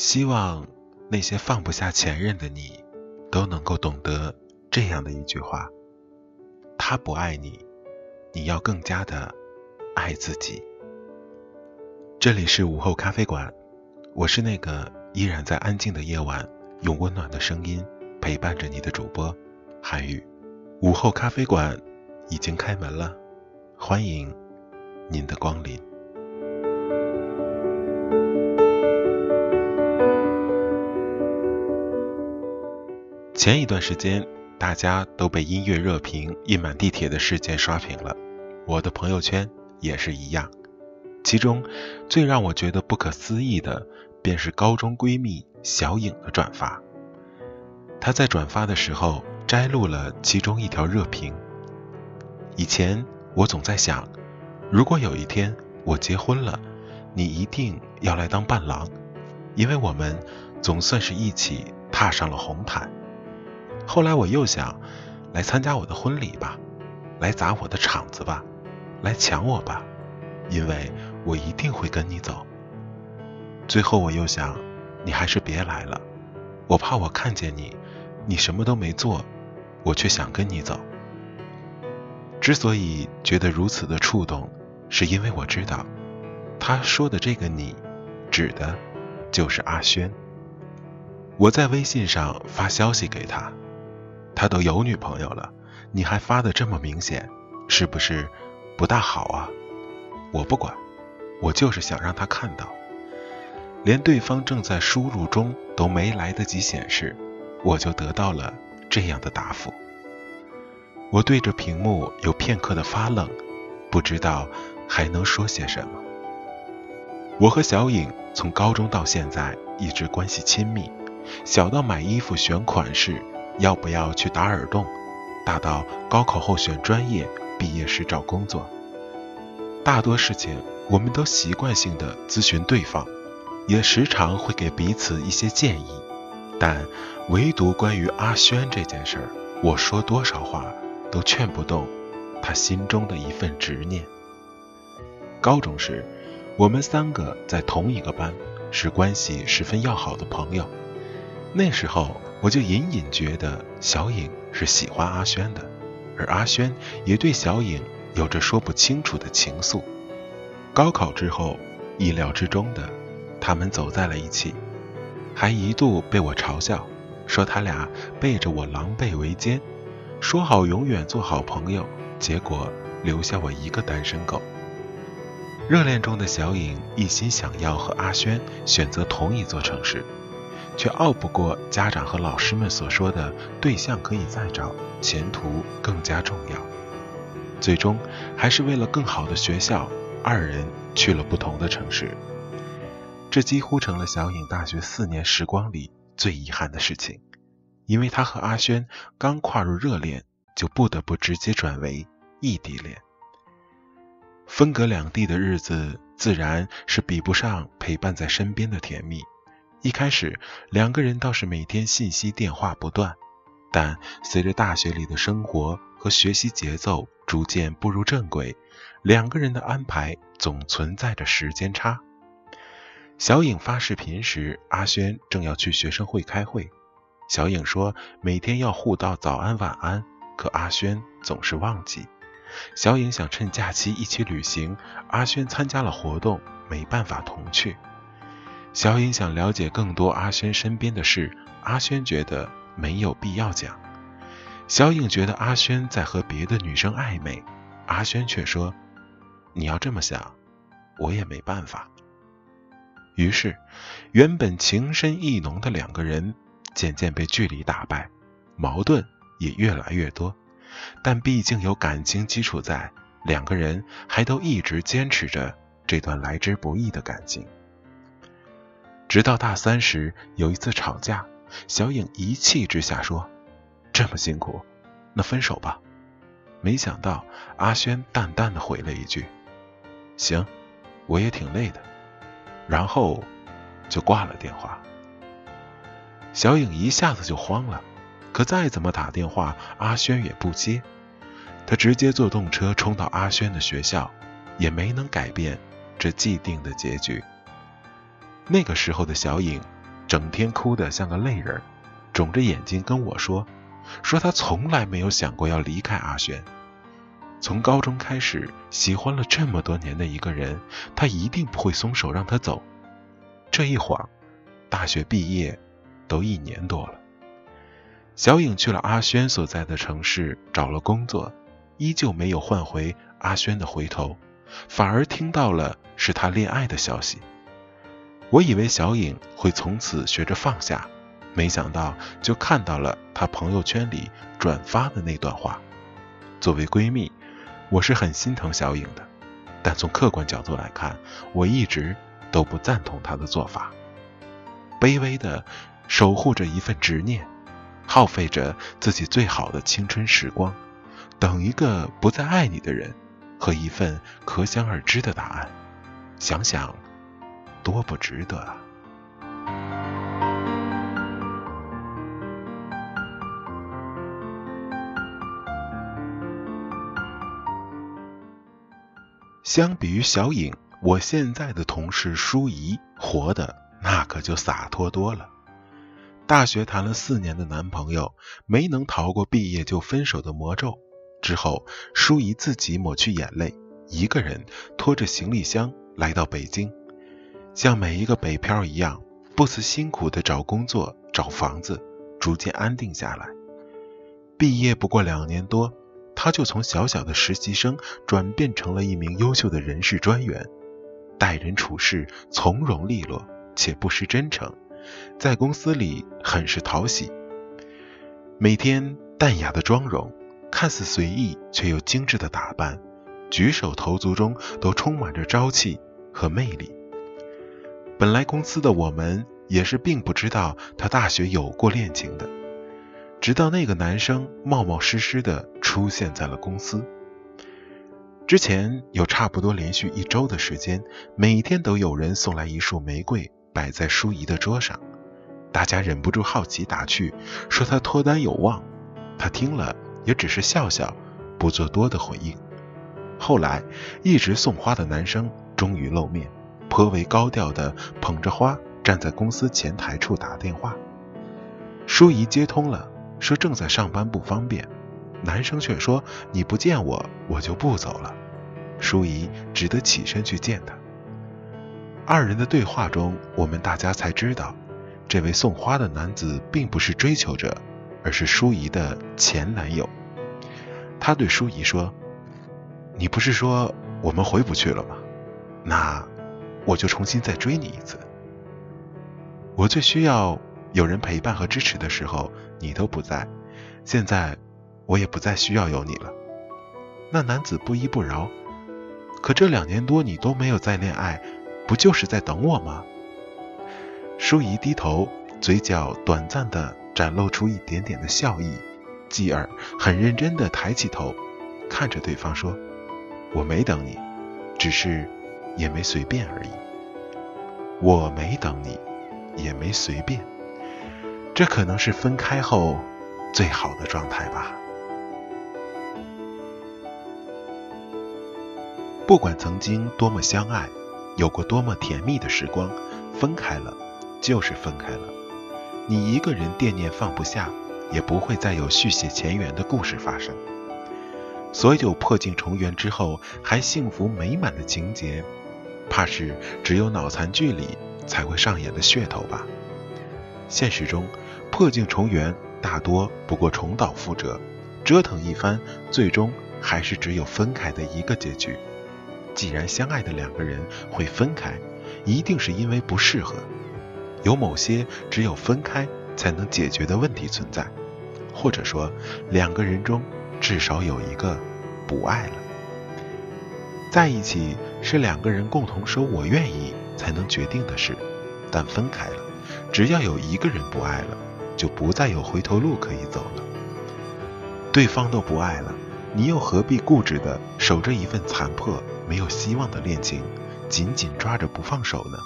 希望那些放不下前任的你，都能够懂得这样的一句话：他不爱你，你要更加的爱自己。这里是午后咖啡馆，我是那个依然在安静的夜晚用温暖的声音陪伴着你的主播韩宇。午后咖啡馆已经开门了，欢迎您的光临。前一段时间，大家都被音乐热评印满地铁的事件刷屏了，我的朋友圈也是一样。其中最让我觉得不可思议的，便是高中闺蜜小颖的转发。她在转发的时候摘录了其中一条热评。以前我总在想，如果有一天我结婚了，你一定要来当伴郎，因为我们总算是一起踏上了红毯。后来我又想，来参加我的婚礼吧，来砸我的场子吧，来抢我吧，因为我一定会跟你走。最后我又想，你还是别来了，我怕我看见你，你什么都没做，我却想跟你走。之所以觉得如此的触动，是因为我知道，他说的这个你，指的就是阿轩。我在微信上发消息给他。他都有女朋友了，你还发的这么明显，是不是不大好啊？我不管，我就是想让他看到。连对方正在输入中都没来得及显示，我就得到了这样的答复。我对着屏幕有片刻的发愣，不知道还能说些什么。我和小颖从高中到现在一直关系亲密，小到买衣服选款式。要不要去打耳洞？大到高考后选专业，毕业时找工作，大多事情我们都习惯性的咨询对方，也时常会给彼此一些建议。但唯独关于阿轩这件事儿，我说多少话都劝不动他心中的一份执念。高中时，我们三个在同一个班，是关系十分要好的朋友。那时候。我就隐隐觉得小颖是喜欢阿轩的，而阿轩也对小颖有着说不清楚的情愫。高考之后，意料之中的，他们走在了一起，还一度被我嘲笑，说他俩背着我狼狈为奸，说好永远做好朋友，结果留下我一个单身狗。热恋中的小颖一心想要和阿轩选择同一座城市。却拗不过家长和老师们所说的对象可以再找，前途更加重要。最终还是为了更好的学校，二人去了不同的城市。这几乎成了小颖大学四年时光里最遗憾的事情，因为她和阿轩刚跨入热恋，就不得不直接转为异地恋。分隔两地的日子，自然是比不上陪伴在身边的甜蜜。一开始，两个人倒是每天信息电话不断，但随着大学里的生活和学习节奏逐渐步入正轨，两个人的安排总存在着时间差。小颖发视频时，阿轩正要去学生会开会。小颖说每天要互道早安晚安，可阿轩总是忘记。小颖想趁假期一起旅行，阿轩参加了活动，没办法同去。小颖想了解更多阿轩身边的事，阿轩觉得没有必要讲。小颖觉得阿轩在和别的女生暧昧，阿轩却说：“你要这么想，我也没办法。”于是，原本情深意浓的两个人渐渐被距离打败，矛盾也越来越多。但毕竟有感情基础在，两个人还都一直坚持着这段来之不易的感情。直到大三时，有一次吵架，小颖一气之下说：“这么辛苦，那分手吧。”没想到阿轩淡淡的回了一句：“行，我也挺累的。”然后就挂了电话。小颖一下子就慌了，可再怎么打电话，阿轩也不接。她直接坐动车冲到阿轩的学校，也没能改变这既定的结局。那个时候的小颖整天哭得像个泪人，肿着眼睛跟我说，说他从来没有想过要离开阿轩。从高中开始喜欢了这么多年的一个人，他一定不会松手让他走。这一晃，大学毕业都一年多了。小颖去了阿轩所在的城市找了工作，依旧没有换回阿轩的回头，反而听到了是他恋爱的消息。我以为小颖会从此学着放下，没想到就看到了她朋友圈里转发的那段话。作为闺蜜，我是很心疼小颖的，但从客观角度来看，我一直都不赞同她的做法。卑微的守护着一份执念，耗费着自己最好的青春时光，等一个不再爱你的人和一份可想而知的答案。想想。多不值得啊！相比于小颖，我现在的同事舒怡活的那可就洒脱多了。大学谈了四年的男朋友，没能逃过毕业就分手的魔咒。之后，舒怡自己抹去眼泪，一个人拖着行李箱来到北京。像每一个北漂一样，不辞辛苦的找工作、找房子，逐渐安定下来。毕业不过两年多，他就从小小的实习生转变成了一名优秀的人事专员，待人处事从容利落且不失真诚，在公司里很是讨喜。每天淡雅的妆容，看似随意却又精致的打扮，举手投足中都充满着朝气和魅力。本来公司的我们也是并不知道他大学有过恋情的，直到那个男生冒冒失失的出现在了公司。之前有差不多连续一周的时间，每天都有人送来一束玫瑰摆在舒怡的桌上，大家忍不住好奇打趣，说他脱单有望。他听了也只是笑笑，不做多的回应。后来一直送花的男生终于露面。颇为高调的捧着花站在公司前台处打电话，舒怡接通了，说正在上班不方便。男生却说你不见我，我就不走了。舒怡只得起身去见他。二人的对话中，我们大家才知道，这位送花的男子并不是追求者，而是舒怡的前男友。他对舒怡说：“你不是说我们回不去了吗？那……”我就重新再追你一次。我最需要有人陪伴和支持的时候，你都不在。现在我也不再需要有你了。那男子不依不饶。可这两年多你都没有再恋爱，不就是在等我吗？舒怡低头，嘴角短暂的展露出一点点的笑意，继而很认真的抬起头，看着对方说：“我没等你，只是……”也没随便而已。我没等你，也没随便。这可能是分开后最好的状态吧。不管曾经多么相爱，有过多么甜蜜的时光，分开了就是分开了。你一个人惦念放不下，也不会再有续写前缘的故事发生。所有破镜重圆之后还幸福美满的情节。怕是只有脑残剧里才会上演的噱头吧。现实中，破镜重圆大多不过重蹈覆辙，折腾一番，最终还是只有分开的一个结局。既然相爱的两个人会分开，一定是因为不适合，有某些只有分开才能解决的问题存在，或者说两个人中至少有一个不爱了。在一起是两个人共同说“我愿意”才能决定的事，但分开了，只要有一个人不爱了，就不再有回头路可以走了。对方都不爱了，你又何必固执的守着一份残破、没有希望的恋情，紧紧抓着不放手呢？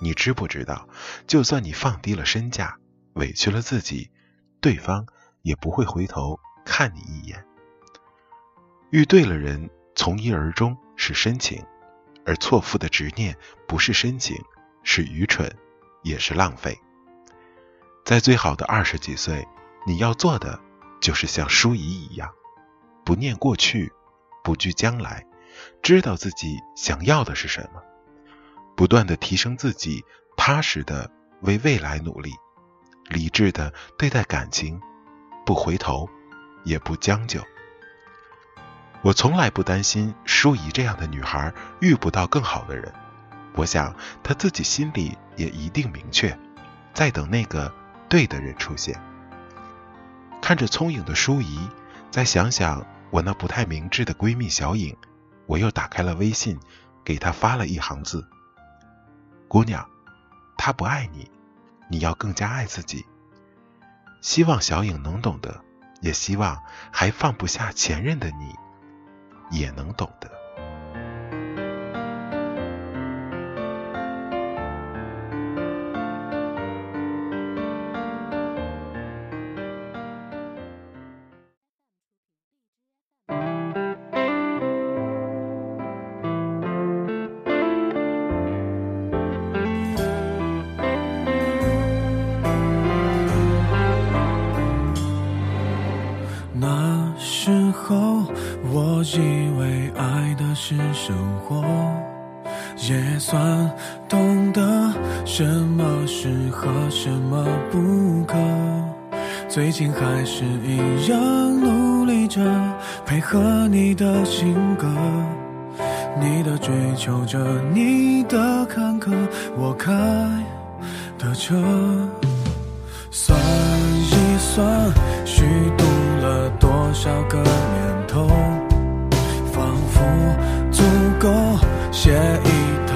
你知不知道，就算你放低了身价，委屈了自己，对方也不会回头看你一眼。遇对了人。从一而终是深情，而错付的执念不是深情，是愚蠢，也是浪费。在最好的二十几岁，你要做的就是像舒怡一样，不念过去，不惧将来，知道自己想要的是什么，不断的提升自己，踏实的为未来努力，理智的对待感情，不回头，也不将就。我从来不担心舒怡这样的女孩遇不到更好的人，我想她自己心里也一定明确，在等那个对的人出现。看着聪颖的舒怡，再想想我那不太明智的闺蜜小颖，我又打开了微信，给她发了一行字：“姑娘，他不爱你，你要更加爱自己。”希望小颖能懂得，也希望还放不下前任的你。也能懂得。算懂得什么适合，什么不可。最近还是一样努力着，配合你的性格，你的追求着，你的坎坷，我开的车。算一算，虚度了多少个年头。仿佛足够写一套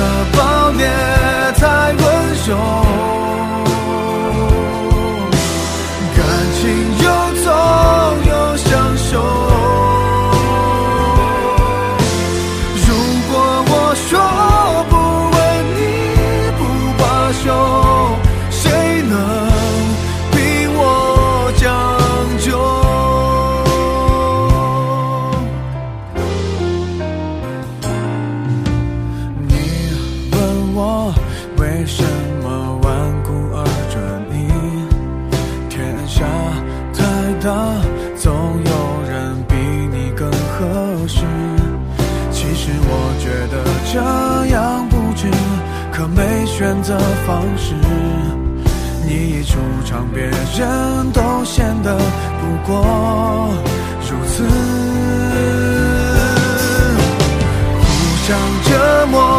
的暴虐太温柔。我为什么顽固而着迷天下太大总有人比你更合适其实我觉得这样不值可没选择方式你一出场别人都显得不过如此。互相折磨